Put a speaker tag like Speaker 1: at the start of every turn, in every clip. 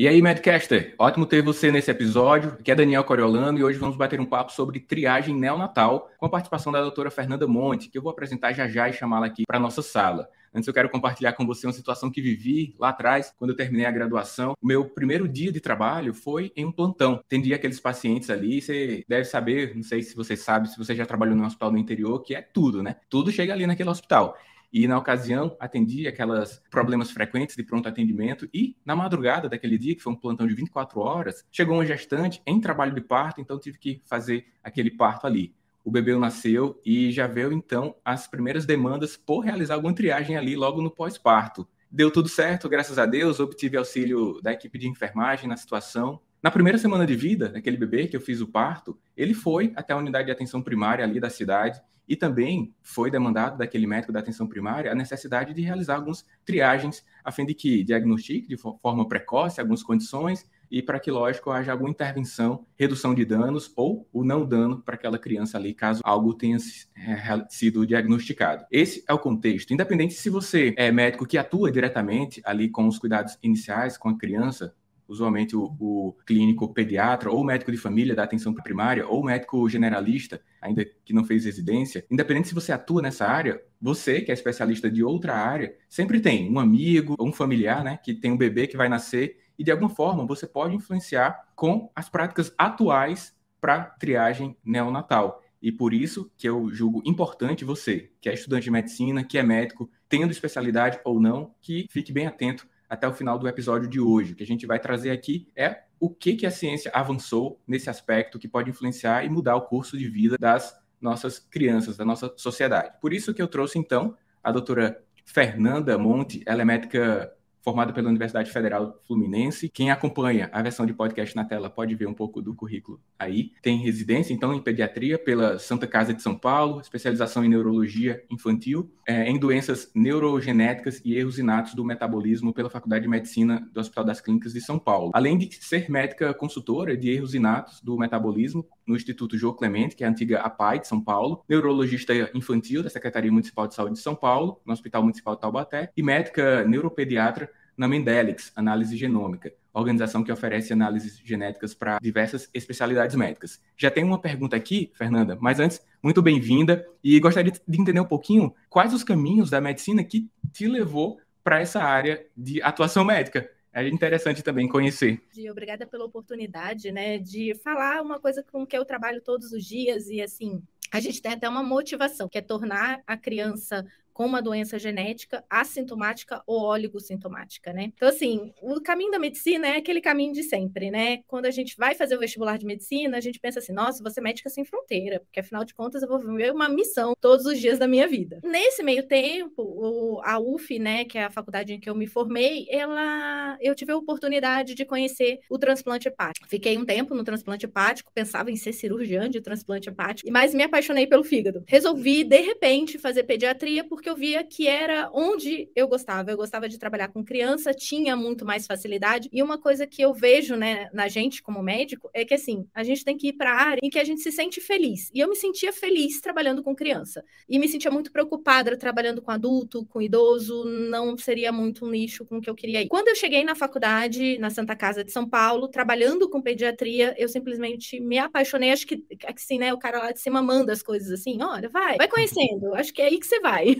Speaker 1: E aí, Madcaster, ótimo ter você nesse episódio. Aqui é Daniel Coriolano e hoje vamos bater um papo sobre triagem neonatal com a participação da doutora Fernanda Monte, que eu vou apresentar já já e chamá-la aqui para a nossa sala. Antes eu quero compartilhar com você uma situação que vivi lá atrás, quando eu terminei a graduação. O meu primeiro dia de trabalho foi em um plantão. Atendi aqueles pacientes ali, você deve saber, não sei se você sabe, se você já trabalhou no hospital no interior, que é tudo, né? Tudo chega ali naquele hospital. E na ocasião atendi aquelas problemas frequentes de pronto atendimento e na madrugada daquele dia, que foi um plantão de 24 horas, chegou uma gestante em trabalho de parto, então tive que fazer aquele parto ali. O bebê nasceu e já veio então as primeiras demandas por realizar alguma triagem ali logo no pós-parto. Deu tudo certo, graças a Deus, obtive auxílio da equipe de enfermagem na situação. Na primeira semana de vida daquele bebê que eu fiz o parto, ele foi até a unidade de atenção primária ali da cidade e também foi demandado daquele médico da atenção primária a necessidade de realizar algumas triagens a fim de que diagnostique de forma precoce algumas condições e para que, lógico, haja alguma intervenção, redução de danos ou o não dano para aquela criança ali, caso algo tenha é, sido diagnosticado. Esse é o contexto. Independente se você é médico que atua diretamente ali com os cuidados iniciais com a criança, usualmente o, o, clínico pediatra ou médico de família da atenção primária ou médico generalista, ainda que não fez residência, independente se você atua nessa área, você que é especialista de outra área, sempre tem um amigo ou um familiar, né, que tem um bebê que vai nascer e de alguma forma você pode influenciar com as práticas atuais para triagem neonatal. E por isso que eu julgo importante você, que é estudante de medicina, que é médico, tendo especialidade ou não, que fique bem atento até o final do episódio de hoje. O que a gente vai trazer aqui é o que, que a ciência avançou nesse aspecto que pode influenciar e mudar o curso de vida das nossas crianças, da nossa sociedade. Por isso que eu trouxe, então, a doutora Fernanda Monte, ela é médica formada pela Universidade Federal Fluminense. Quem acompanha a versão de podcast na tela pode ver um pouco do currículo aí. Tem residência, então, em pediatria pela Santa Casa de São Paulo, especialização em neurologia infantil, é, em doenças neurogenéticas e erros inatos do metabolismo pela Faculdade de Medicina do Hospital das Clínicas de São Paulo. Além de ser médica consultora de erros inatos do metabolismo no Instituto João Clemente, que é a antiga APAI de São Paulo, neurologista infantil da Secretaria Municipal de Saúde de São Paulo, no Hospital Municipal de Taubaté, e médica neuropediatra na Mendelix, Análise Genômica, organização que oferece análises genéticas para diversas especialidades médicas. Já tem uma pergunta aqui, Fernanda, mas antes, muito bem-vinda e gostaria de entender um pouquinho quais os caminhos da medicina que te levou para essa área de atuação médica. É interessante também conhecer.
Speaker 2: Obrigada pela oportunidade, né, de falar uma coisa com que eu trabalho todos os dias e assim, a gente tem até uma motivação, que é tornar a criança com uma doença genética assintomática ou oligosintomática, né? Então, assim, o caminho da medicina é aquele caminho de sempre, né? Quando a gente vai fazer o vestibular de medicina, a gente pensa assim, nossa, você médica sem fronteira, porque afinal de contas eu vou viver uma missão todos os dias da minha vida. Nesse meio tempo, a UF, né, que é a faculdade em que eu me formei, ela, eu tive a oportunidade de conhecer o transplante hepático. Fiquei um tempo no transplante hepático, pensava em ser cirurgiã de transplante hepático, mas me apaixonei pelo fígado. Resolvi, de repente, fazer pediatria porque porque eu via que era onde eu gostava. Eu gostava de trabalhar com criança, tinha muito mais facilidade. E uma coisa que eu vejo, né, na gente como médico é que assim, a gente tem que ir para a área em que a gente se sente feliz. E eu me sentia feliz trabalhando com criança. E me sentia muito preocupada trabalhando com adulto, com idoso, não seria muito um nicho com o que eu queria ir. Quando eu cheguei na faculdade, na Santa Casa de São Paulo, trabalhando com pediatria, eu simplesmente me apaixonei. Acho que, assim, né, o cara lá de cima manda as coisas assim, olha, vai, vai conhecendo. Acho que é aí que você vai.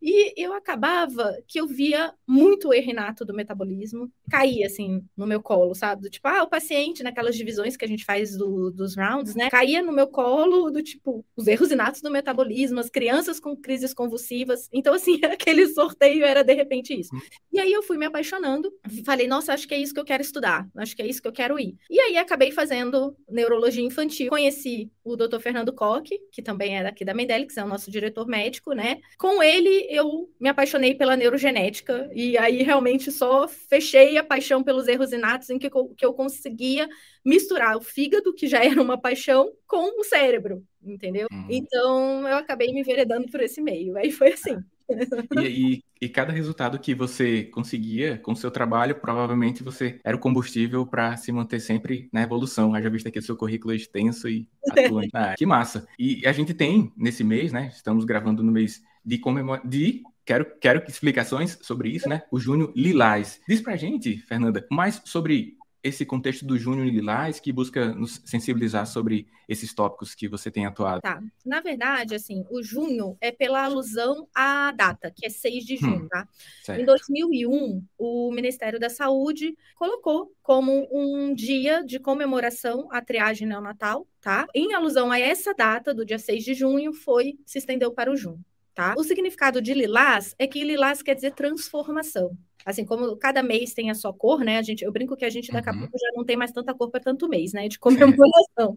Speaker 2: E eu acabava que eu via muito o erro do metabolismo, caía assim no meu colo, sabe? Do tipo, ah, o paciente, naquelas divisões que a gente faz do, dos rounds, né? Caía no meu colo do tipo, os erros inatos do metabolismo, as crianças com crises convulsivas. Então, assim, aquele sorteio era de repente isso. Uhum. E aí eu fui me apaixonando, falei, nossa, acho que é isso que eu quero estudar, acho que é isso que eu quero ir. E aí acabei fazendo neurologia infantil, conheci o Dr. Fernando Koch, que também é daqui da Mendelix, é o nosso diretor médico, né? Com ele eu me apaixonei pela neurogenética e aí realmente só fechei a paixão pelos erros inatos em que eu, que eu conseguia misturar o fígado, que já era uma paixão, com o cérebro, entendeu? Hum. Então eu acabei me enveredando por esse meio. Aí foi assim.
Speaker 1: E, e, e, cada resultado que você conseguia com o seu trabalho, provavelmente você era o combustível para se manter sempre na evolução. Já visto aqui o seu currículo extenso e atuante. Que massa. E a gente tem, nesse mês, né? Estamos gravando no mês de, comemora de quero, quero explicações sobre isso, né? O Junho Lilás. Diz pra gente, Fernanda, mais sobre esse contexto do Junho Lilás que busca nos sensibilizar sobre esses tópicos que você tem atuado?
Speaker 2: Tá. Na verdade, assim, o junho é pela alusão à data, que é 6 de junho, hum, tá? Certo. Em 2001, o Ministério da Saúde colocou como um dia de comemoração a triagem neonatal, tá? Em alusão a essa data, do dia 6 de junho, foi se estendeu para o junho. Tá? O significado de lilás é que lilás quer dizer transformação assim como cada mês tem a sua cor, né? A gente, eu brinco que a gente daqui a uhum. pouco já não tem mais tanta cor para tanto mês, né? De comemoração.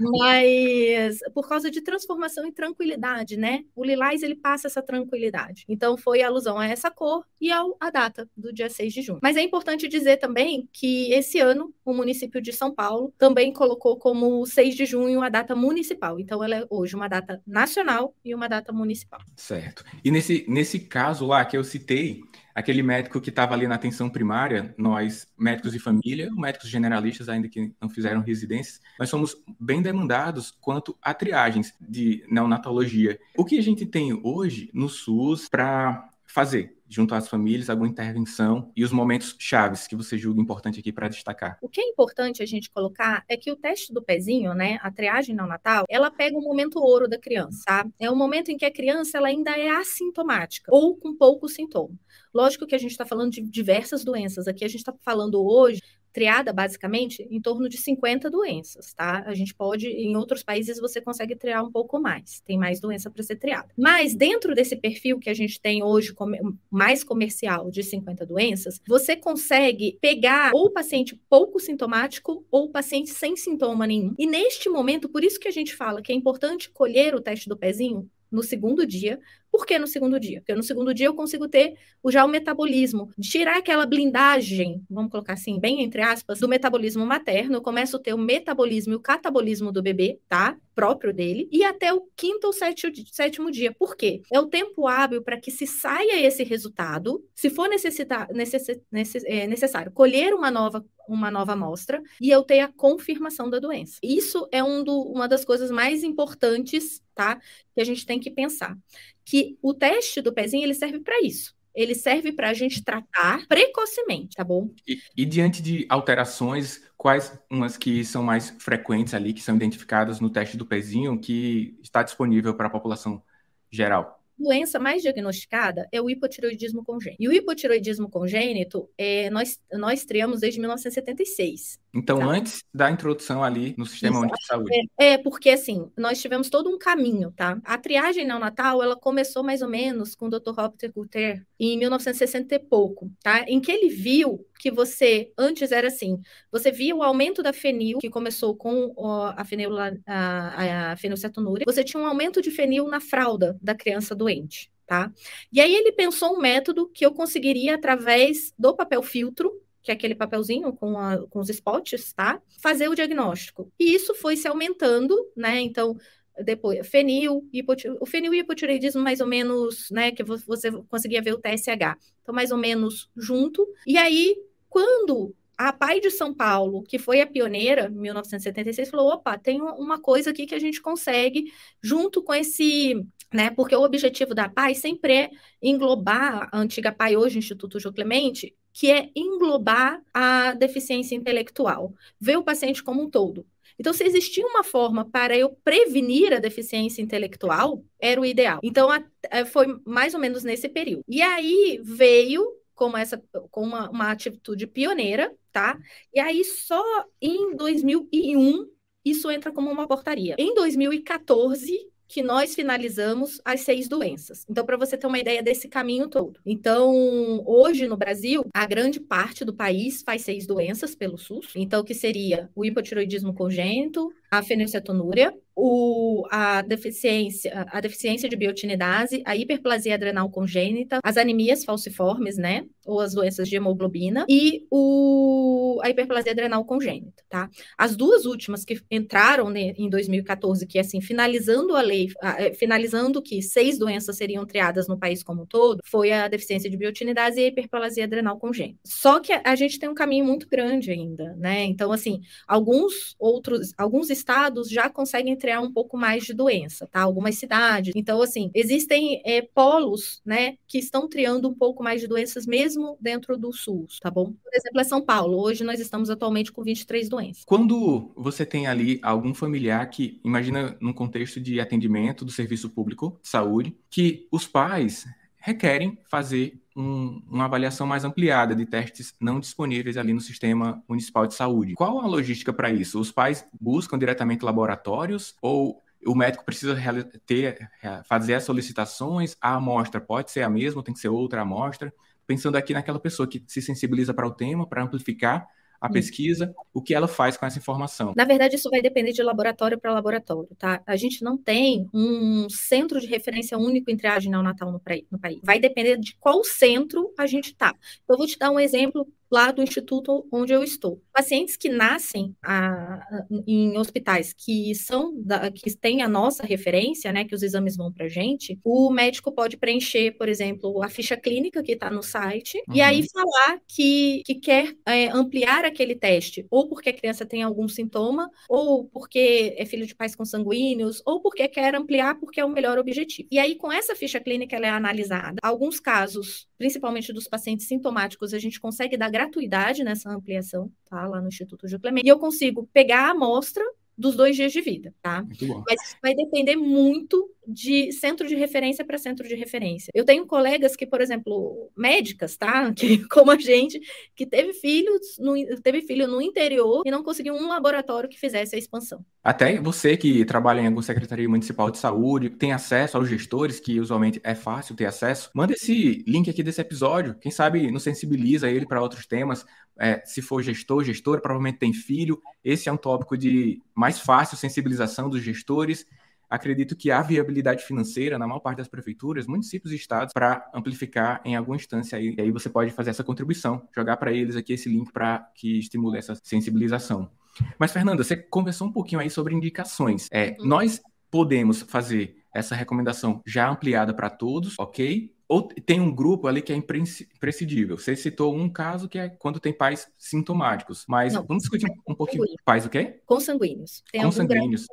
Speaker 2: Mas por causa de transformação e tranquilidade, né? O lilás ele passa essa tranquilidade. Então foi alusão a essa cor e ao, a data do dia 6 de junho. Mas é importante dizer também que esse ano o município de São Paulo também colocou como 6 de junho a data municipal. Então ela é hoje uma data nacional e uma data municipal.
Speaker 1: Certo. E nesse, nesse caso lá que eu citei, aquele médico que estava ali na atenção primária, nós, médicos de família, médicos generalistas, ainda que não fizeram residências, nós somos bem demandados quanto a triagens de neonatologia. O que a gente tem hoje no SUS para fazer? Junto às famílias, alguma intervenção e os momentos chaves que você julga importante aqui para destacar?
Speaker 2: O que é importante a gente colocar é que o teste do pezinho, né, a triagem neonatal, ela pega o momento ouro da criança, tá? É o momento em que a criança ela ainda é assintomática ou com pouco sintoma. Lógico que a gente está falando de diversas doenças. Aqui a gente está falando hoje triada basicamente em torno de 50 doenças, tá? A gente pode, em outros países você consegue triar um pouco mais, tem mais doença para ser triada. Mas dentro desse perfil que a gente tem hoje mais comercial de 50 doenças, você consegue pegar ou paciente pouco sintomático ou paciente sem sintoma nenhum. E neste momento, por isso que a gente fala que é importante colher o teste do pezinho no segundo dia. Por que no segundo dia? Porque no segundo dia eu consigo ter já o metabolismo, tirar aquela blindagem, vamos colocar assim, bem entre aspas, do metabolismo materno. Eu começo a ter o metabolismo e o catabolismo do bebê, tá? Próprio dele, e até o quinto ou sétimo dia. Por quê? É o tempo hábil para que se saia esse resultado, se for necessitar, necess, necess, é, necessário colher uma nova uma nova amostra e eu tenho a confirmação da doença. Isso é um do, uma das coisas mais importantes, tá? Que a gente tem que pensar. Que o teste do pezinho, ele serve para isso. Ele serve para a gente tratar precocemente, tá bom?
Speaker 1: E, e, diante de alterações, quais umas que são mais frequentes ali, que são identificadas no teste do pezinho, que está disponível para a população geral?
Speaker 2: doença mais diagnosticada é o hipotiroidismo congênito. E o hipotiroidismo congênito, é, nós, nós triamos desde 1976.
Speaker 1: Então, tá? antes da introdução ali no Sistema Único de Saúde.
Speaker 2: É, é, porque assim, nós tivemos todo um caminho, tá? A triagem neonatal, ela começou mais ou menos com o Dr. Robert Guter em 1960 e pouco, tá? Em que ele viu que você, antes era assim, você via o aumento da fenil, que começou com a, fenil, a, a fenilcetonúria, você tinha um aumento de fenil na fralda da criança doente, tá? E aí ele pensou um método que eu conseguiria, através do papel filtro, que é aquele papelzinho com, a, com os spots, tá? Fazer o diagnóstico. E isso foi se aumentando, né? Então, depois, fenil, o fenil e hipotireoidismo mais ou menos, né, que você conseguia ver o TSH. Então, mais ou menos junto. E aí, quando a Pai de São Paulo, que foi a pioneira, em 1976, falou: opa, tem uma coisa aqui que a gente consegue, junto com esse né? Porque o objetivo da PAI sempre é englobar a antiga PAI, hoje Instituto Jô Clemente, que é englobar a deficiência intelectual, ver o paciente como um todo. Então, se existia uma forma para eu prevenir a deficiência intelectual, era o ideal. Então, a, a, foi mais ou menos nesse período. E aí veio como essa com uma, uma atitude pioneira, tá? E aí só em 2001 isso entra como uma portaria. Em 2014 que nós finalizamos as seis doenças. Então, para você ter uma ideia desse caminho todo. Então, hoje no Brasil, a grande parte do país faz seis doenças pelo SUS. Então, que seria o hipotiroidismo congênito, a fenilcetonúria, o, a, deficiência, a deficiência de biotinidase, a hiperplasia adrenal congênita, as anemias falciformes, né? Ou as doenças de hemoglobina, e o, a hiperplasia adrenal congênita, tá? As duas últimas que entraram né, em 2014, que assim, finalizando a lei, é, finalizando que seis doenças seriam triadas no país como um todo, foi a deficiência de biotinidase e a hiperplasia adrenal congênita. Só que a gente tem um caminho muito grande ainda, né? Então, assim, alguns outros, alguns estados já conseguem triar um pouco mais de doença, tá? Algumas cidades. Então, assim, existem é, polos, né, que estão triando um pouco mais de doenças mesmo dentro do SUS, tá bom? Por exemplo, é São Paulo. Hoje nós estamos atualmente com 23 doenças.
Speaker 1: Quando você tem ali algum familiar que, imagina num contexto de atendimento do serviço público de saúde, que os pais requerem fazer um, uma avaliação mais ampliada de testes não disponíveis ali no sistema municipal de saúde. Qual a logística para isso? Os pais buscam diretamente laboratórios ou o médico precisa ter, fazer as solicitações? A amostra pode ser a mesma, tem que ser outra amostra? Pensando aqui naquela pessoa que se sensibiliza para o tema, para amplificar a pesquisa, o que ela faz com essa informação?
Speaker 2: Na verdade, isso vai depender de laboratório para laboratório, tá? A gente não tem um centro de referência único em triagem neonatal no, no país. Vai depender de qual centro a gente tá. Eu vou te dar um exemplo lá do instituto onde eu estou. Pacientes que nascem a, em hospitais que são da, que têm a nossa referência, né, que os exames vão para gente, o médico pode preencher, por exemplo, a ficha clínica que está no site uhum. e aí falar que, que quer é, ampliar aquele teste, ou porque a criança tem algum sintoma, ou porque é filho de pais consanguíneos, ou porque quer ampliar porque é o melhor objetivo. E aí, com essa ficha clínica, ela é analisada. Alguns casos, principalmente dos pacientes sintomáticos, a gente consegue dar gratuidade nessa ampliação, tá? Lá no Instituto Gil Clemente. E eu consigo pegar a amostra dos dois dias de vida, tá? Mas vai depender muito de centro de referência para centro de referência. Eu tenho colegas que, por exemplo, médicas, tá? Que, como a gente, que teve filhos, no, teve filho no interior e não conseguiu um laboratório que fizesse a expansão.
Speaker 1: Até você que trabalha em alguma secretaria municipal de saúde, tem acesso aos gestores, que usualmente é fácil ter acesso, manda esse link aqui desse episódio. Quem sabe nos sensibiliza ele para outros temas. É, se for gestor, gestora, provavelmente tem filho. Esse é um tópico de mais fácil sensibilização dos gestores acredito que há viabilidade financeira na maior parte das prefeituras, municípios e estados para amplificar em alguma instância aí. E aí você pode fazer essa contribuição, jogar para eles aqui esse link para que estimule essa sensibilização. Mas, Fernanda, você conversou um pouquinho aí sobre indicações. É, uhum. Nós podemos fazer essa recomendação já ampliada para todos, ok? Ou tem um grupo ali que é imprescindível. Você citou um caso que é quando tem pais sintomáticos, mas Não, vamos discutir um pouquinho. Pais o quê?
Speaker 2: Consanguíneos.
Speaker 1: Tem Consanguíneos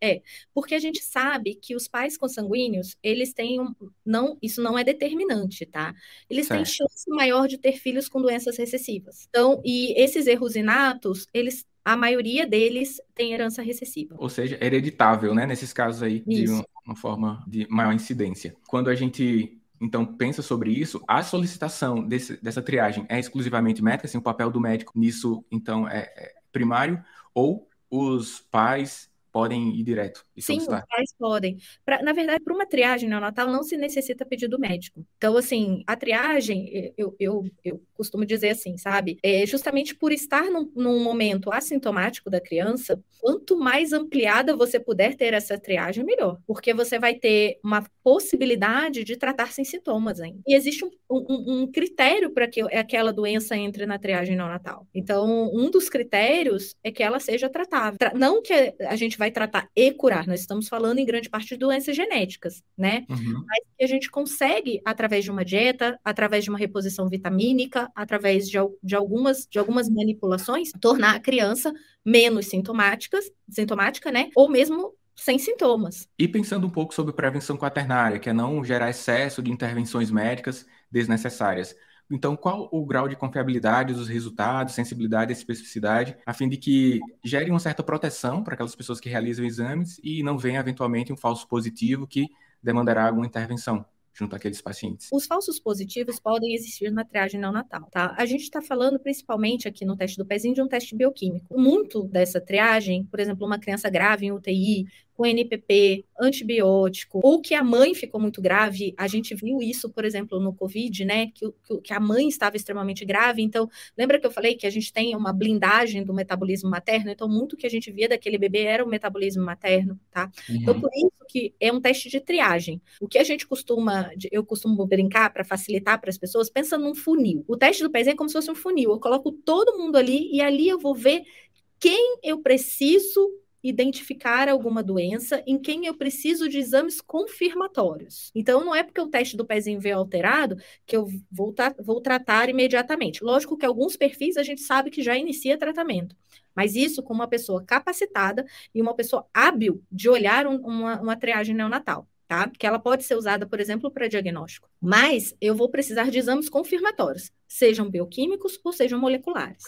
Speaker 2: É, porque a gente sabe que os pais consanguíneos, eles têm um, não, isso não é determinante, tá? Eles certo. têm chance maior de ter filhos com doenças recessivas. Então, e esses erros inatos, eles a maioria deles tem herança recessiva.
Speaker 1: Ou seja, hereditável, né? Nesses casos aí, de uma, uma forma de maior incidência. Quando a gente então pensa sobre isso, a solicitação desse, dessa triagem é exclusivamente médica, assim, o papel do médico nisso, então, é, é primário, ou os pais podem ir direto e
Speaker 2: Sim, os pais podem. Pra, na verdade, para uma triagem neonatal não se necessita pedido médico. Então, assim, a triagem, eu, eu, eu costumo dizer assim, sabe? É justamente por estar num, num, momento assintomático da criança, quanto mais ampliada você puder ter essa triagem, melhor. Porque você vai ter uma possibilidade de tratar sem sintomas ainda. E existe um, um, um critério para que aquela doença entre na triagem neonatal. Então, um dos critérios é que ela seja tratável. Não que a gente vai tratar e curar. Nós estamos falando em grande parte de doenças genéticas, né? Uhum. Mas que a gente consegue, através de uma dieta, através de uma reposição vitamínica, através de, de, algumas, de algumas manipulações, tornar a criança menos sintomáticas, sintomática, né? Ou mesmo sem sintomas.
Speaker 1: E pensando um pouco sobre prevenção quaternária, que é não gerar excesso de intervenções médicas desnecessárias. Então, qual o grau de confiabilidade dos resultados, sensibilidade e especificidade, a fim de que gere uma certa proteção para aquelas pessoas que realizam exames e não venha eventualmente um falso positivo que demandará alguma intervenção? junto àqueles pacientes.
Speaker 2: Os falsos positivos podem existir na triagem neonatal, tá? A gente está falando principalmente aqui no teste do pezinho de um teste bioquímico. Muito dessa triagem, por exemplo, uma criança grave em UTI, com NPP, antibiótico, ou que a mãe ficou muito grave, a gente viu isso, por exemplo, no Covid, né, que, que a mãe estava extremamente grave, então, lembra que eu falei que a gente tem uma blindagem do metabolismo materno, então muito que a gente via daquele bebê era o metabolismo materno, tá? Uhum. Então, por isso que é um teste de triagem. O que a gente costuma, eu costumo brincar para facilitar para as pessoas, pensa num funil. O teste do pezinho é como se fosse um funil, eu coloco todo mundo ali e ali eu vou ver quem eu preciso identificar alguma doença em quem eu preciso de exames confirmatórios. Então, não é porque o teste do pezinho veio alterado que eu vou, vou tratar imediatamente. Lógico que alguns perfis a gente sabe que já inicia tratamento, mas isso com uma pessoa capacitada e uma pessoa hábil de olhar um, uma, uma triagem neonatal. Tá? Que ela pode ser usada, por exemplo, para diagnóstico. Mas eu vou precisar de exames confirmatórios, sejam bioquímicos ou sejam moleculares.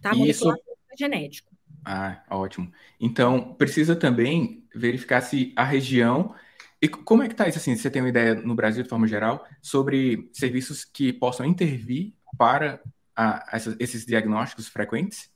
Speaker 2: Tá? Molecular
Speaker 1: Isso...
Speaker 2: É genético.
Speaker 1: Ah, ótimo. Então, precisa também verificar se a região. E como é que está isso assim? Você tem uma ideia no Brasil, de forma geral, sobre serviços que possam intervir para a, esses diagnósticos frequentes?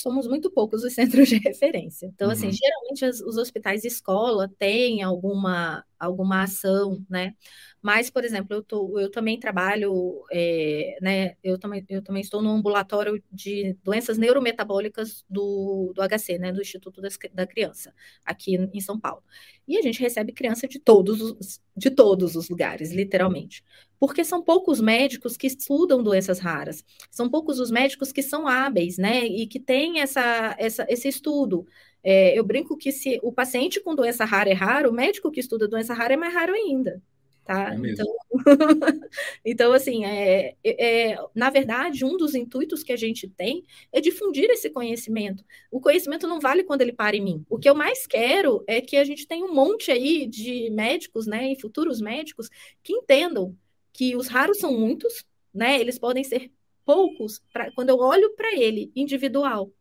Speaker 2: Somos muito poucos os centros de referência. Então, assim, uhum. assim, geralmente os, os hospitais de escola têm alguma, alguma ação, né? Mas, por exemplo, eu, tô, eu também trabalho, é, né? Eu também, eu também estou no ambulatório de doenças neurometabólicas do, do HC, né? Do Instituto das, da Criança, aqui em São Paulo. E a gente recebe criança de todos os, de todos os lugares, literalmente. Porque são poucos médicos que estudam doenças raras, são poucos os médicos que são hábeis, né? E que têm essa, essa, esse estudo. É, eu brinco que se o paciente com doença rara é raro, o médico que estuda doença rara é mais raro ainda. Tá? É então, então, assim, é, é, é, na verdade, um dos intuitos que a gente tem é difundir esse conhecimento. O conhecimento não vale quando ele para em mim. O que eu mais quero é que a gente tenha um monte aí de médicos, né, e futuros médicos, que entendam que os raros são muitos, né, eles podem ser poucos pra, quando eu olho para ele individual,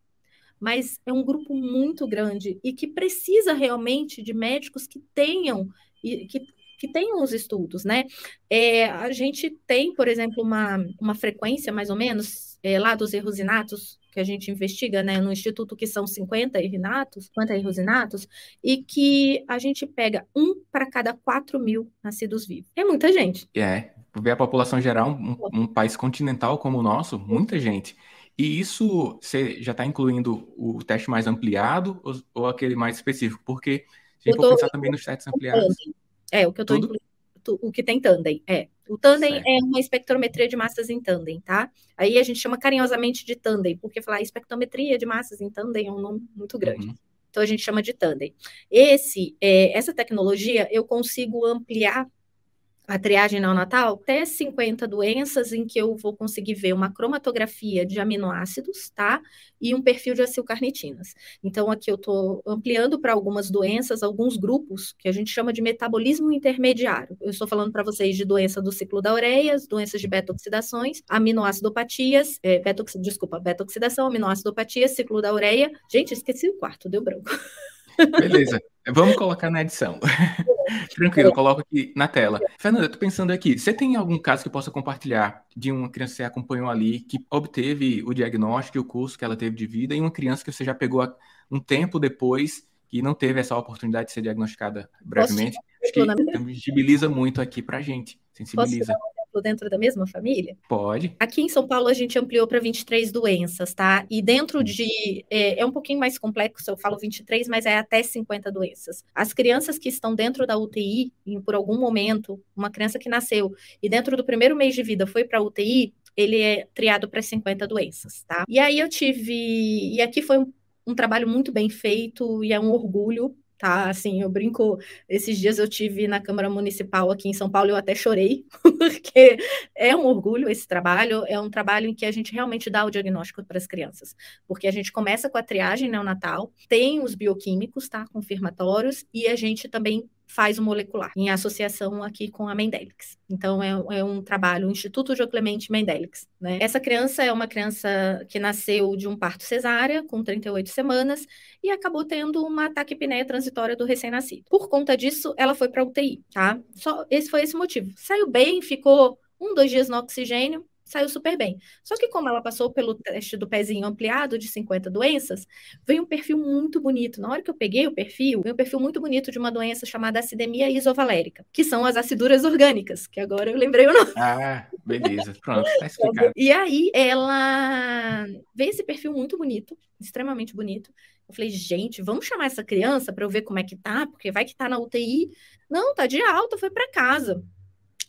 Speaker 2: mas é um grupo muito grande e que precisa realmente de médicos que tenham que que tenham os estudos, né? É, a gente tem, por exemplo, uma, uma frequência, mais ou menos, é, lá dos erros inatos, que a gente investiga, né, no instituto, que são 50 erros inatos, 50 erros inatos, e que a gente pega um para cada 4 mil nascidos vivos. É muita gente.
Speaker 1: É, ver a população geral, um, um país continental como o nosso, muita gente. E isso você já está incluindo o teste mais ampliado ou, ou, aquele mais específico? Porque se a gente for pensar também nos testes ampliados.
Speaker 2: É, o que eu estou incluindo, o que tem tandem, é. O tandem certo. é uma espectrometria de massas em tandem, tá? Aí a gente chama carinhosamente de tandem, porque falar espectrometria de massas em tandem é um nome muito grande. Uhum. Então a gente chama de tandem. Esse, é, essa tecnologia eu consigo ampliar a triagem neonatal, até 50 doenças em que eu vou conseguir ver uma cromatografia de aminoácidos, tá? E um perfil de acilcarnitinas. Então, aqui eu estou ampliando para algumas doenças, alguns grupos que a gente chama de metabolismo intermediário. Eu estou falando para vocês de doença do ciclo da ureia, doenças de beta-oxidações, aminoacidopatias, é, beta desculpa, beta-oxidação, aminoacidopatias, ciclo da ureia. Gente, esqueci o quarto, deu branco.
Speaker 1: Beleza. Vamos colocar na edição. Tranquilo, coloco aqui na tela. Fernanda, eu tô pensando aqui, você tem algum caso que possa compartilhar de uma criança que você acompanhou ali, que obteve o diagnóstico e o curso que ela teve de vida, e uma criança que você já pegou um tempo depois que não teve essa oportunidade de ser diagnosticada brevemente? Acho que sensibiliza muito aqui pra gente. Sensibiliza.
Speaker 2: Posso dentro da mesma família?
Speaker 1: Pode.
Speaker 2: Aqui em São Paulo a gente ampliou para 23 doenças, tá? E dentro de. É, é, um pouquinho mais complexo, eu falo 23, mas é até 50 doenças. As crianças que estão dentro da UTI, em, por algum momento, uma criança que nasceu e dentro do primeiro mês de vida foi para a UTI, ele é triado para 50 doenças, tá? E aí eu tive. E aqui foi um, um trabalho muito bem feito e é um orgulho tá? Assim, eu brinco, esses dias eu tive na Câmara Municipal aqui em São Paulo, eu até chorei, porque é um orgulho esse trabalho, é um trabalho em que a gente realmente dá o diagnóstico para as crianças, porque a gente começa com a triagem neonatal, tem os bioquímicos, tá? Confirmatórios, e a gente também faz o molecular, em associação aqui com a Mendelix. Então, é, é um trabalho, o Instituto João Clemente Mendelix. Né? Essa criança é uma criança que nasceu de um parto cesárea, com 38 semanas, e acabou tendo uma taquipneia transitória do recém-nascido. Por conta disso, ela foi para UTI, tá? Só esse foi esse motivo. Saiu bem, ficou um, dois dias no oxigênio, saiu super bem. Só que como ela passou pelo teste do pezinho ampliado de 50 doenças, veio um perfil muito bonito. Na hora que eu peguei o perfil, veio um perfil muito bonito de uma doença chamada acidemia isovalérica, que são as aciduras orgânicas, que agora eu lembrei o nome.
Speaker 1: Ah, beleza. Pronto, tá explicado.
Speaker 2: E aí ela veio esse perfil muito bonito, extremamente bonito. Eu falei, gente, vamos chamar essa criança para eu ver como é que tá, porque vai que tá na UTI. Não, tá de alta, foi para casa.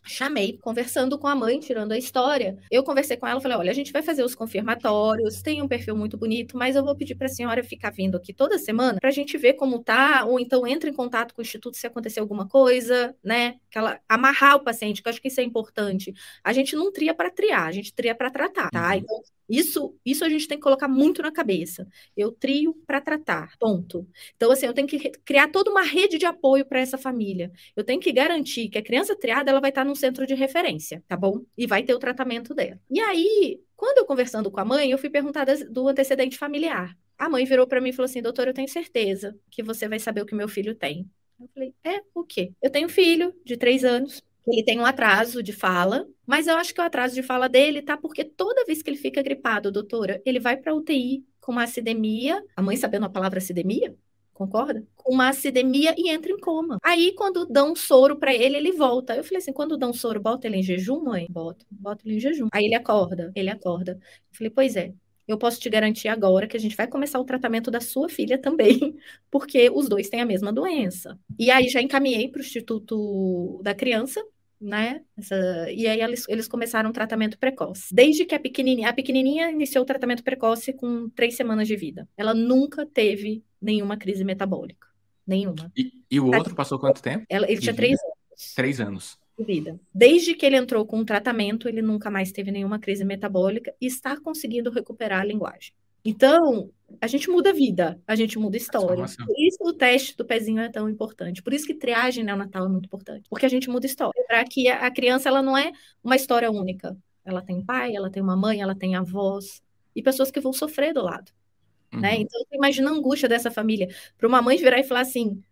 Speaker 2: Chamei, conversando com a mãe, tirando a história. Eu conversei com ela, falei: olha, a gente vai fazer os confirmatórios, tem um perfil muito bonito, mas eu vou pedir para a senhora ficar vindo aqui toda semana para a gente ver como tá, ou então entre em contato com o instituto se acontecer alguma coisa, né? Que ela amarrar o paciente, que eu acho que isso é importante. A gente não tria para triar, a gente tria para tratar, tá? Uhum. Então, isso, isso a gente tem que colocar muito na cabeça. Eu trio para tratar, ponto. Então, assim, eu tenho que criar toda uma rede de apoio para essa família. Eu tenho que garantir que a criança triada ela vai estar num centro de referência, tá bom? E vai ter o tratamento dela. E aí, quando eu conversando com a mãe, eu fui perguntada do antecedente familiar. A mãe virou para mim e falou assim: doutor, eu tenho certeza que você vai saber o que meu filho tem. Eu falei: é, o quê? Eu tenho um filho de três anos, ele tem um atraso de fala, mas eu acho que o atraso de fala dele tá porque toda vez que ele fica gripado, doutora, ele vai para UTI com uma acidemia, a mãe sabendo a palavra acidemia, concorda? Uma acidemia e entra em coma. Aí, quando dão soro para ele, ele volta. Eu falei assim: quando dão soro, bota ele em jejum, mãe? Bota, bota ele em jejum. Aí ele acorda, ele acorda. Eu falei: pois é. Eu posso te garantir agora que a gente vai começar o tratamento da sua filha também, porque os dois têm a mesma doença. E aí já encaminhei para o Instituto da Criança, né? Essa, e aí eles, eles começaram o tratamento precoce. Desde que a pequenininha, a pequenininha iniciou o tratamento precoce com três semanas de vida. Ela nunca teve nenhuma crise metabólica. Nenhuma.
Speaker 1: E, e o outro passou quanto tempo?
Speaker 2: Ela, ele tinha vida? três anos.
Speaker 1: Três anos.
Speaker 2: De vida. Desde que ele entrou com o tratamento, ele nunca mais teve nenhuma crise metabólica e está conseguindo recuperar a linguagem. Então, a gente muda a vida, a gente muda a história. Por isso o teste do pezinho é tão importante. Por isso que triagem neonatal é muito importante. Porque a gente muda a história. Para que a criança ela não é uma história única. Ela tem pai, ela tem uma mãe, ela tem avós e pessoas que vão sofrer do lado. Né? Uhum. Né? Então, imagina a angústia dessa família. Para uma mãe virar e falar assim: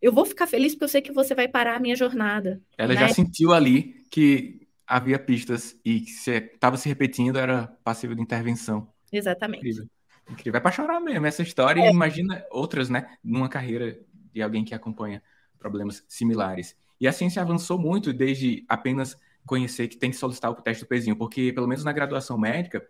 Speaker 2: eu vou ficar feliz porque eu sei que você vai parar a minha jornada.
Speaker 1: Ela
Speaker 2: né?
Speaker 1: já sentiu ali que havia pistas e que se estava se repetindo era passível de intervenção.
Speaker 2: Exatamente. Incrível.
Speaker 1: Incrível. É para chorar mesmo essa história é. e imagina outras, né? Numa carreira de alguém que acompanha problemas similares. E a ciência avançou muito desde apenas conhecer que tem que solicitar o teste do pezinho, porque pelo menos na graduação médica,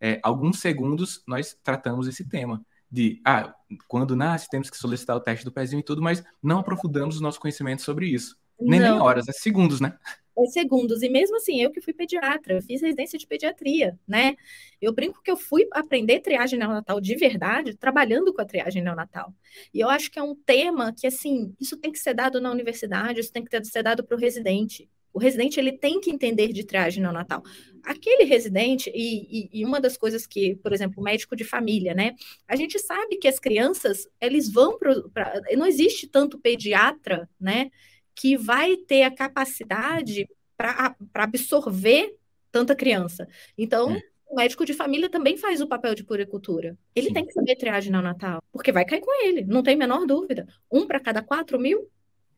Speaker 1: é, alguns segundos nós tratamos esse tema de, ah, quando nasce temos que solicitar o teste do pezinho e tudo, mas não aprofundamos o nosso conhecimento sobre isso. Nem, nem horas, é segundos, né?
Speaker 2: Segundos. E mesmo assim, eu que fui pediatra, fiz residência de pediatria, né? Eu brinco que eu fui aprender triagem neonatal de verdade trabalhando com a triagem neonatal. E eu acho que é um tema que, assim, isso tem que ser dado na universidade, isso tem que ser dado para o residente. O residente ele tem que entender de triagem neonatal. Aquele residente, e, e, e, uma das coisas que, por exemplo, médico de família, né? A gente sabe que as crianças, eles vão para. Não existe tanto pediatra, né? Que vai ter a capacidade para absorver tanta criança. Então, é. o médico de família também faz o papel de puricultura. Ele Sim. tem que saber triagem neonatal, porque vai cair com ele, não tem a menor dúvida. Um para cada quatro mil,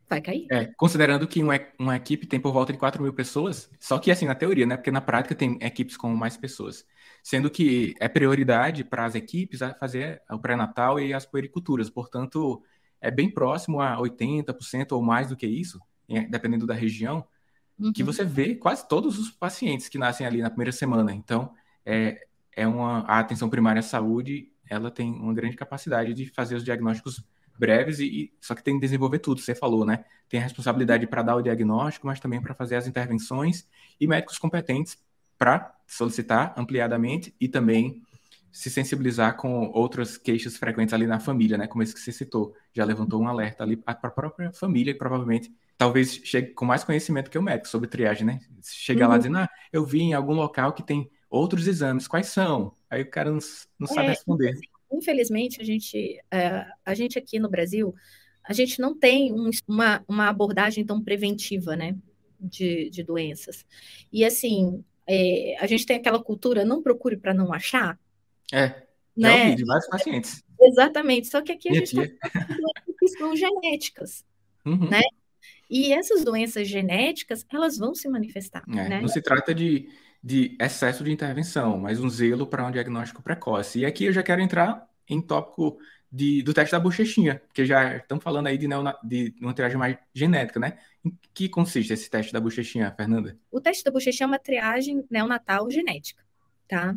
Speaker 2: vai cair.
Speaker 1: É, considerando que uma, uma equipe tem por volta de 4 mil pessoas, só que assim, na teoria, né? Porque na prática tem equipes com mais pessoas. Sendo que é prioridade para as equipes a fazer o pré-natal e as puericulturas. Portanto, é bem próximo a 80% ou mais do que isso, dependendo da região, uhum. que você vê quase todos os pacientes que nascem ali na primeira semana. Então, é, é uma, a atenção primária à saúde, ela tem uma grande capacidade de fazer os diagnósticos breves e, e só que tem que desenvolver tudo, você falou, né? Tem a responsabilidade para dar o diagnóstico, mas também para fazer as intervenções e médicos competentes para solicitar ampliadamente e também se sensibilizar com outras queixas frequentes ali na família, né? Como esse que você citou, já levantou um alerta ali para a própria família e provavelmente talvez chegue com mais conhecimento que o médico sobre triagem, né? Chegar uhum. lá dizendo, ah, eu vi em algum local que tem outros exames, quais são? Aí o cara não, não sabe é, responder.
Speaker 2: Infelizmente, a gente, é, a gente aqui no Brasil, a gente não tem um, uma, uma abordagem tão preventiva, né? De, de doenças. E assim, é, a gente tem aquela cultura, não procure para não achar,
Speaker 1: é, né? já ouvi de vários pacientes.
Speaker 2: Exatamente, só que aqui a gente está que são genéticas, uhum. né? E essas doenças genéticas, elas vão se manifestar.
Speaker 1: É,
Speaker 2: né?
Speaker 1: Não se trata de, de excesso de intervenção, mas um zelo para um diagnóstico precoce. E aqui eu já quero entrar em tópico de, do teste da bochechinha, porque já estamos falando aí de, neona, de uma triagem mais genética, né? Em que consiste esse teste da bochechinha, Fernanda?
Speaker 2: O teste da bochechinha é uma triagem neonatal genética, tá?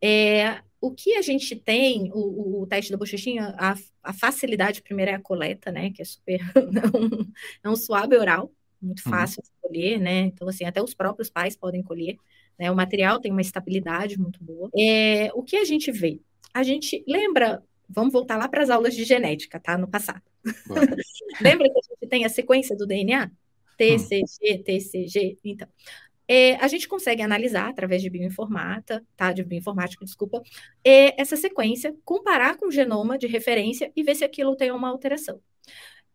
Speaker 2: É, o que a gente tem, o, o teste da bochechinha, a, a, facilidade primeiro é a coleta, né? Que é super. é um, é um suave oral, muito uhum. fácil uhum. de colher, né? Então, assim, até os próprios pais podem colher. Né? O material tem uma estabilidade muito boa. É, o que a gente vê? A gente lembra, vamos voltar lá para as aulas de genética, tá? No passado. lembra que a gente tem a sequência do DNA? TCG, TCG? Então, é, a gente consegue analisar através de bioinformata, tá? De bioinformática, desculpa, é, essa sequência, comparar com o genoma de referência e ver se aquilo tem uma alteração.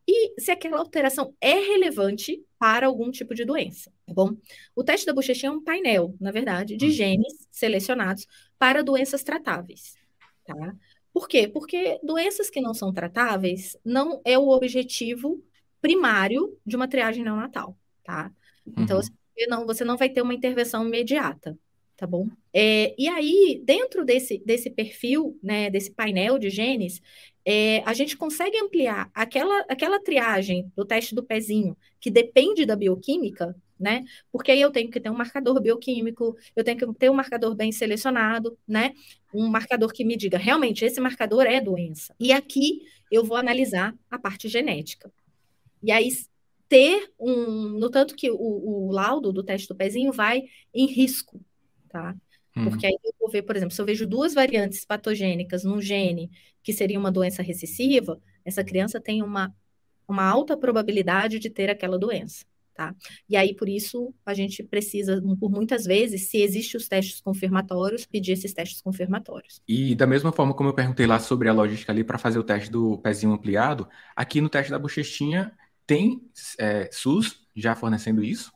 Speaker 2: E se aquela alteração é relevante para algum tipo de doença, tá bom? O teste da bochechinha é um painel, na verdade, de hum. genes selecionados para doenças tratáveis, tá? Por quê? Porque doenças que não são tratáveis não é o objetivo primário de uma triagem neonatal, tá? Então, uhum. você, não, você não vai ter uma intervenção imediata, tá bom? É, e aí, dentro desse, desse perfil, né, desse painel de genes, é, a gente consegue ampliar aquela, aquela triagem do teste do pezinho, que depende da bioquímica, né? Porque aí eu tenho que ter um marcador bioquímico, eu tenho que ter um marcador bem selecionado, né? Um marcador que me diga realmente esse marcador é doença. E aqui eu vou analisar a parte genética. E aí ter um, no tanto que o, o laudo do teste do pezinho vai em risco, tá? Hum. Porque aí eu vou ver, por exemplo, se eu vejo duas variantes patogênicas num gene que seria uma doença recessiva, essa criança tem uma, uma alta probabilidade de ter aquela doença. Tá? E aí, por isso, a gente precisa, por muitas vezes, se existem os testes confirmatórios, pedir esses testes confirmatórios.
Speaker 1: E da mesma forma como eu perguntei lá sobre a logística ali para fazer o teste do pezinho ampliado, aqui no teste da bochechinha tem é, SUS já fornecendo isso?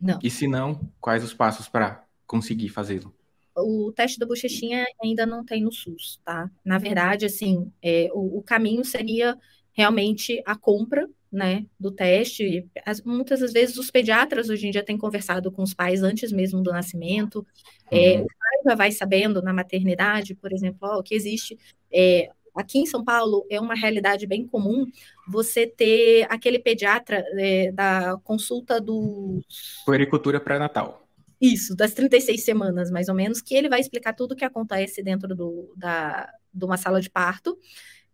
Speaker 2: Não.
Speaker 1: E se não, quais os passos para conseguir fazê-lo?
Speaker 2: o teste da bochechinha ainda não tem no SUS, tá? Na verdade, assim, é, o, o, caminho seria realmente a compra, né, do teste. As, muitas das vezes os pediatras hoje em dia têm conversado com os pais antes mesmo do nascimento. É, uhum. o pai já vai sabendo na maternidade, por exemplo, ó, que existe é, aqui em São Paulo é uma realidade bem comum você ter aquele pediatra é, da consulta do.
Speaker 1: Puericultura pré-natal.
Speaker 2: Isso, das 36 semanas, mais ou menos, que ele vai explicar tudo o que acontece dentro do, da, de uma sala de parto.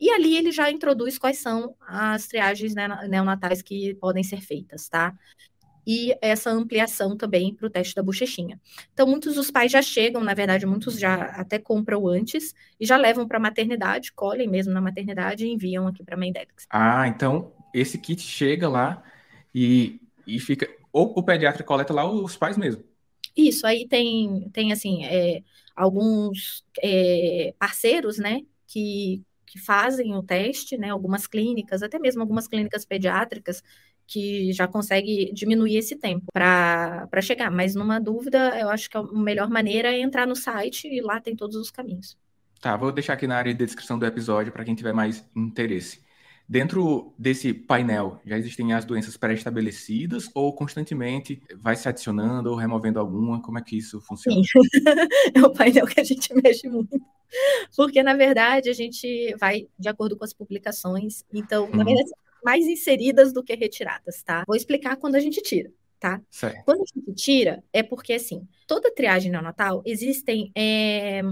Speaker 2: E ali ele já introduz quais são as triagens neonatais que podem ser feitas, tá? E essa ampliação também para o teste da bochechinha. Então, muitos dos pais já chegam, na verdade, muitos já até compram antes e já levam para a maternidade, colhem mesmo na maternidade e enviam aqui para a Mendelix.
Speaker 1: Ah, então esse kit chega lá e, e fica. Ou o pediatra coleta lá, ou os pais mesmo.
Speaker 2: Isso, aí tem, tem assim, é, alguns é, parceiros, né, que, que fazem o teste, né, algumas clínicas, até mesmo algumas clínicas pediátricas, que já consegue diminuir esse tempo para chegar. Mas numa dúvida, eu acho que a melhor maneira é entrar no site e lá tem todos os caminhos.
Speaker 1: Tá, vou deixar aqui na área de descrição do episódio para quem tiver mais interesse. Dentro desse painel, já existem as doenças pré-estabelecidas ou constantemente vai se adicionando ou removendo alguma? Como é que isso funciona? Sim.
Speaker 2: é o painel que a gente mexe muito. Porque, na verdade, a gente vai de acordo com as publicações. Então, na uhum. verdade, mais inseridas do que retiradas, tá? Vou explicar quando a gente tira. Tá?
Speaker 1: Certo.
Speaker 2: Quando a gente tira, é porque, assim, toda triagem neonatal existem é,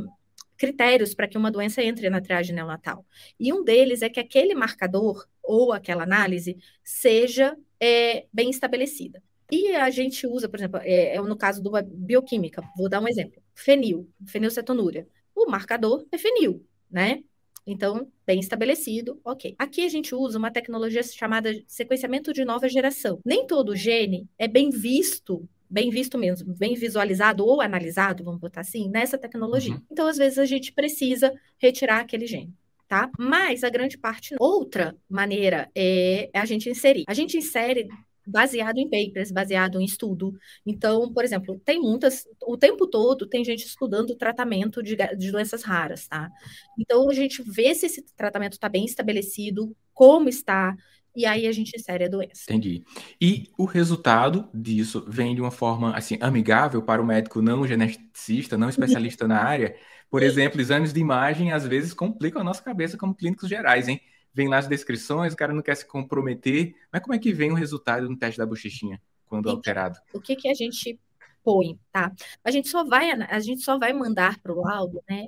Speaker 2: critérios para que uma doença entre na triagem neonatal. E um deles é que aquele marcador ou aquela análise seja é, bem estabelecida. E a gente usa, por exemplo, é, é no caso da bioquímica, vou dar um exemplo: fenil, fenilcetonúria. O marcador é fenil, né? Então, bem estabelecido, ok. Aqui a gente usa uma tecnologia chamada sequenciamento de nova geração. Nem todo gene é bem visto bem visto mesmo, bem visualizado ou analisado, vamos botar assim, nessa tecnologia. Uhum. Então, às vezes, a gente precisa retirar aquele gene. Tá? Mas a grande parte, outra maneira é a gente inserir. A gente insere baseado em papers, baseado em estudo. Então, por exemplo, tem muitas, o tempo todo tem gente estudando o tratamento de, de doenças raras, tá? Então, a gente vê se esse tratamento está bem estabelecido, como está, e aí a gente insere a doença.
Speaker 1: Entendi. E o resultado disso vem de uma forma assim amigável para o médico não geneticista, não especialista na área. Por exemplo, exames de imagem às vezes complicam a nossa cabeça como clínicos gerais, hein? Vem lá as descrições, o cara não quer se comprometer, mas como é que vem o resultado no teste da bochechinha quando então, alterado?
Speaker 2: O que que a gente põe, tá? A gente só vai a gente só vai mandar para o laudo, né,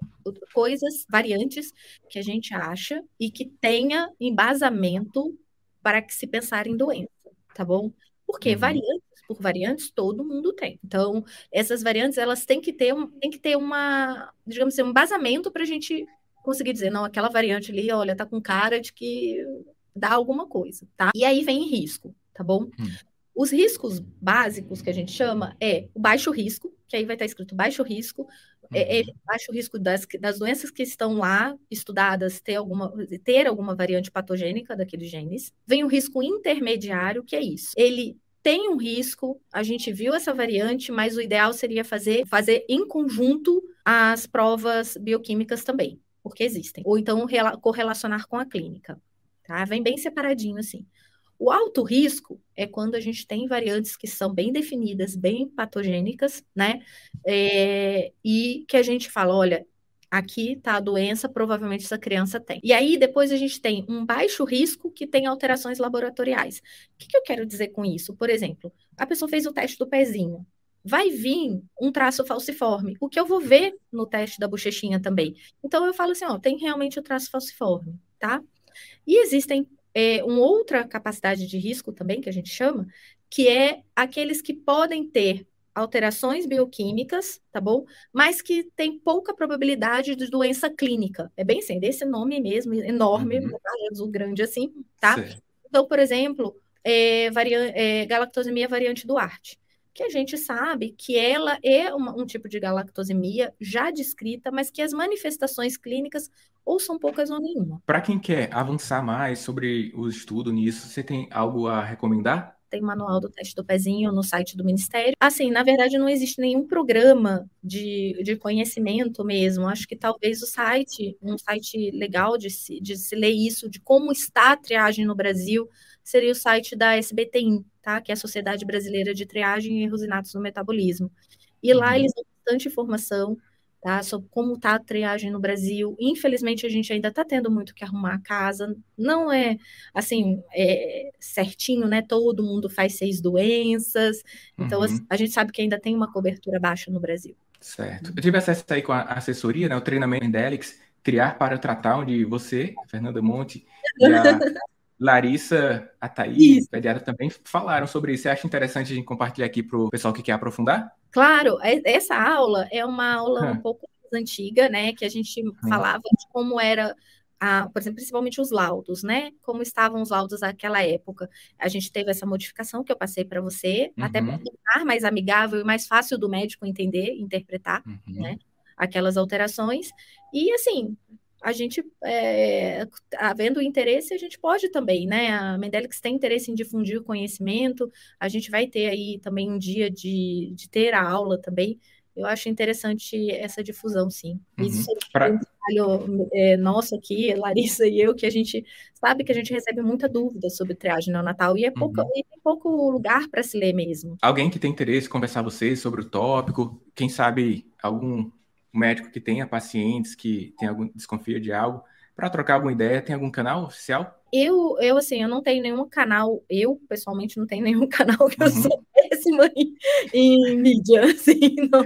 Speaker 2: coisas variantes que a gente acha e que tenha embasamento para que se pensar em doença, tá bom? Porque uhum. variantes por variantes todo mundo tem. Então, essas variantes elas têm que ter, um, têm que ter uma, digamos assim, um embasamento para a gente conseguir dizer, não, aquela variante ali, olha, tá com cara de que dá alguma coisa, tá? E aí vem risco, tá bom? Hum. Os riscos básicos que a gente chama é o baixo risco, que aí vai estar escrito baixo risco, é, é, uhum. baixo risco das, das doenças que estão lá estudadas ter alguma, ter alguma variante patogênica daqueles genes. Vem o risco intermediário, que é isso. Ele tem um risco, a gente viu essa variante, mas o ideal seria fazer, fazer em conjunto as provas bioquímicas também, porque existem. Ou então correlacionar com a clínica. Tá? Vem bem separadinho assim. O alto risco é quando a gente tem variantes que são bem definidas, bem patogênicas, né? É, e que a gente fala, olha, aqui está a doença, provavelmente essa criança tem. E aí depois a gente tem um baixo risco que tem alterações laboratoriais. O que, que eu quero dizer com isso? Por exemplo, a pessoa fez o teste do pezinho. Vai vir um traço falciforme, o que eu vou ver no teste da bochechinha também. Então eu falo assim, ó, tem realmente o traço falciforme, tá? E existem é, uma outra capacidade de risco também, que a gente chama, que é aqueles que podem ter alterações bioquímicas, tá bom? Mas que tem pouca probabilidade de doença clínica. É bem assim, desse nome mesmo, enorme, uhum. azul grande assim, tá? Então, por exemplo, é, variante, é, galactosemia variante Duarte que a gente sabe que ela é uma, um tipo de galactosemia já descrita, mas que as manifestações clínicas ou são poucas ou nenhuma.
Speaker 1: Para quem quer avançar mais sobre o estudo nisso, você tem algo a recomendar?
Speaker 2: Tem o manual do teste do pezinho no site do Ministério. Assim, na verdade, não existe nenhum programa de, de conhecimento mesmo. Acho que talvez o site, um site legal de se, de se ler isso, de como está a triagem no Brasil, seria o site da SBTIM, tá? Que é a Sociedade Brasileira de Triagem e Erros Inatos no Metabolismo. E lá uhum. eles dão bastante informação, tá? Sobre como está a triagem no Brasil. Infelizmente, a gente ainda está tendo muito que arrumar a casa. Não é, assim, é certinho, né? Todo mundo faz seis doenças. Então, uhum. a gente sabe que ainda tem uma cobertura baixa no Brasil.
Speaker 1: Certo. Eu tive acesso aí com a assessoria, né? O treinamento Indelix, Criar para Tratar, onde você, Fernanda Monte, e a Larissa, a Thaís, pediatra também falaram sobre isso. Você acha interessante a gente compartilhar aqui para o pessoal que quer aprofundar?
Speaker 2: Claro, é, essa aula é uma aula um pouco mais antiga, né? Que a gente falava de como era a, por exemplo, principalmente os laudos, né? Como estavam os laudos naquela época. A gente teve essa modificação que eu passei para você, uhum. até para tornar mais amigável e mais fácil do médico entender, interpretar, uhum. né? Aquelas alterações. E assim, a gente, é, havendo interesse, a gente pode também, né? A Mendelix tem interesse em difundir o conhecimento, a gente vai ter aí também um dia de, de ter a aula também. Eu acho interessante essa difusão, sim. Uhum. Isso é pra... um trabalho é, nosso aqui, Larissa e eu, que a gente sabe que a gente recebe muita dúvida sobre triagem neonatal e é pouco, uhum. e tem pouco lugar para se ler mesmo.
Speaker 1: Alguém que tem interesse em conversar com vocês sobre o tópico, quem sabe algum um médico que tenha pacientes que tem algum desconfia de algo, para trocar alguma ideia, tem algum canal oficial?
Speaker 2: Eu, eu assim, eu não tenho nenhum canal, eu pessoalmente não tenho nenhum canal que eu uhum. sou péssima em, em, mídia, assim, não,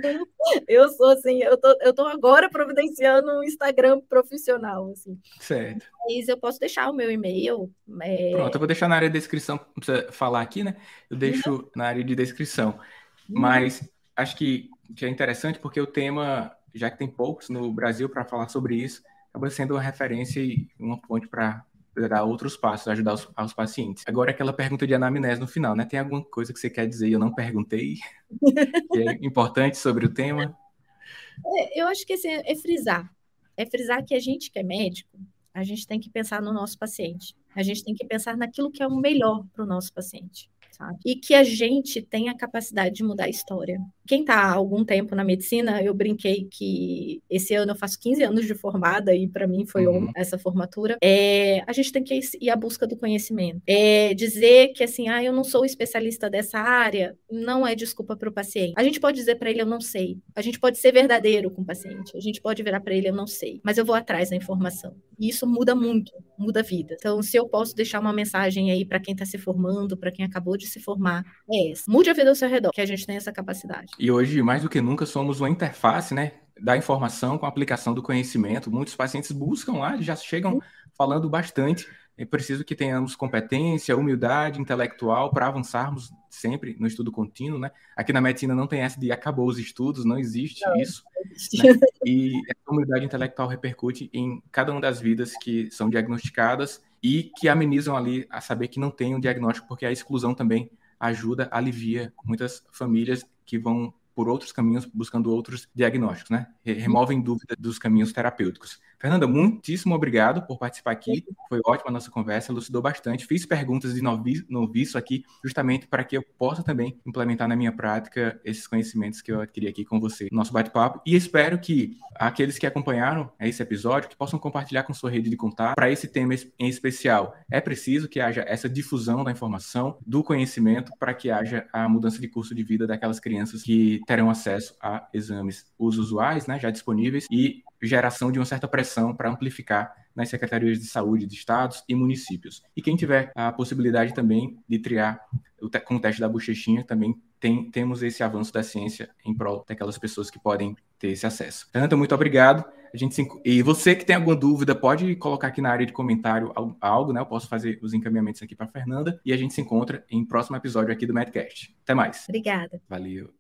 Speaker 2: eu sou assim, eu tô, eu tô agora providenciando um Instagram profissional, assim.
Speaker 1: Certo.
Speaker 2: Mas eu posso deixar o meu e-mail.
Speaker 1: É... Pronto, eu vou deixar na área de descrição, não precisa falar aqui, né? Eu deixo uhum. na área de descrição. Uhum. Mas acho que, que é interessante porque o tema já que tem poucos no Brasil para falar sobre isso, acaba sendo uma referência e uma ponte para dar outros passos, ajudar os, aos pacientes. Agora, aquela pergunta de anamnese no final, né? Tem alguma coisa que você quer dizer e eu não perguntei, que é importante sobre o tema?
Speaker 2: É, eu acho que assim, é frisar. É frisar que a gente que é médico, a gente tem que pensar no nosso paciente. A gente tem que pensar naquilo que é o melhor para o nosso paciente sabe? E que a gente tem a capacidade de mudar a história. Quem está há algum tempo na medicina, eu brinquei que esse ano eu faço 15 anos de formada e para mim foi uhum. essa formatura. É, a gente tem que ir à busca do conhecimento. É, dizer que assim, ah, eu não sou especialista dessa área, não é desculpa para o paciente. A gente pode dizer para ele eu não sei. A gente pode ser verdadeiro com o paciente. A gente pode virar para ele eu não sei, mas eu vou atrás da informação. E isso muda muito, muda a vida. Então, se eu posso deixar uma mensagem aí para quem está se formando, para quem acabou de se formar é esse. Mude a vida ao seu redor, que a gente tem essa capacidade.
Speaker 1: E hoje, mais do que nunca, somos uma interface, né? Da informação com a aplicação do conhecimento. Muitos pacientes buscam lá, já chegam falando bastante é preciso que tenhamos competência, humildade intelectual para avançarmos sempre no estudo contínuo, né? Aqui na medicina não tem essa de acabou os estudos, não existe não, isso. Não existe. Né? E essa humildade intelectual repercute em cada uma das vidas que são diagnosticadas e que amenizam ali a saber que não tem um diagnóstico, porque a exclusão também ajuda, alivia muitas famílias que vão por outros caminhos, buscando outros diagnósticos, né? Removem dúvida dos caminhos terapêuticos. Fernanda, muitíssimo obrigado por participar aqui. Foi ótima a nossa conversa, elucidou bastante. Fiz perguntas de noviço aqui, justamente para que eu possa também implementar na minha prática esses conhecimentos que eu adquiri aqui com você no nosso bate-papo. E espero que aqueles que acompanharam esse episódio que possam compartilhar com sua rede de contato. Para esse tema em especial, é preciso que haja essa difusão da informação, do conhecimento, para que haja a mudança de curso de vida daquelas crianças que terão acesso a exames os usuais, né, já disponíveis, e geração de uma certa pressão para amplificar nas secretarias de saúde de estados e municípios. E quem tiver a possibilidade também de triar com o teste da bochechinha, também tem, temos esse avanço da ciência em prol daquelas pessoas que podem ter esse acesso. Fernanda, muito obrigado. A gente se... E você que tem alguma dúvida, pode colocar aqui na área de comentário algo, né? Eu posso fazer os encaminhamentos aqui para Fernanda e a gente se encontra em próximo episódio aqui do Medcast. Até mais.
Speaker 2: Obrigada.
Speaker 1: Valeu.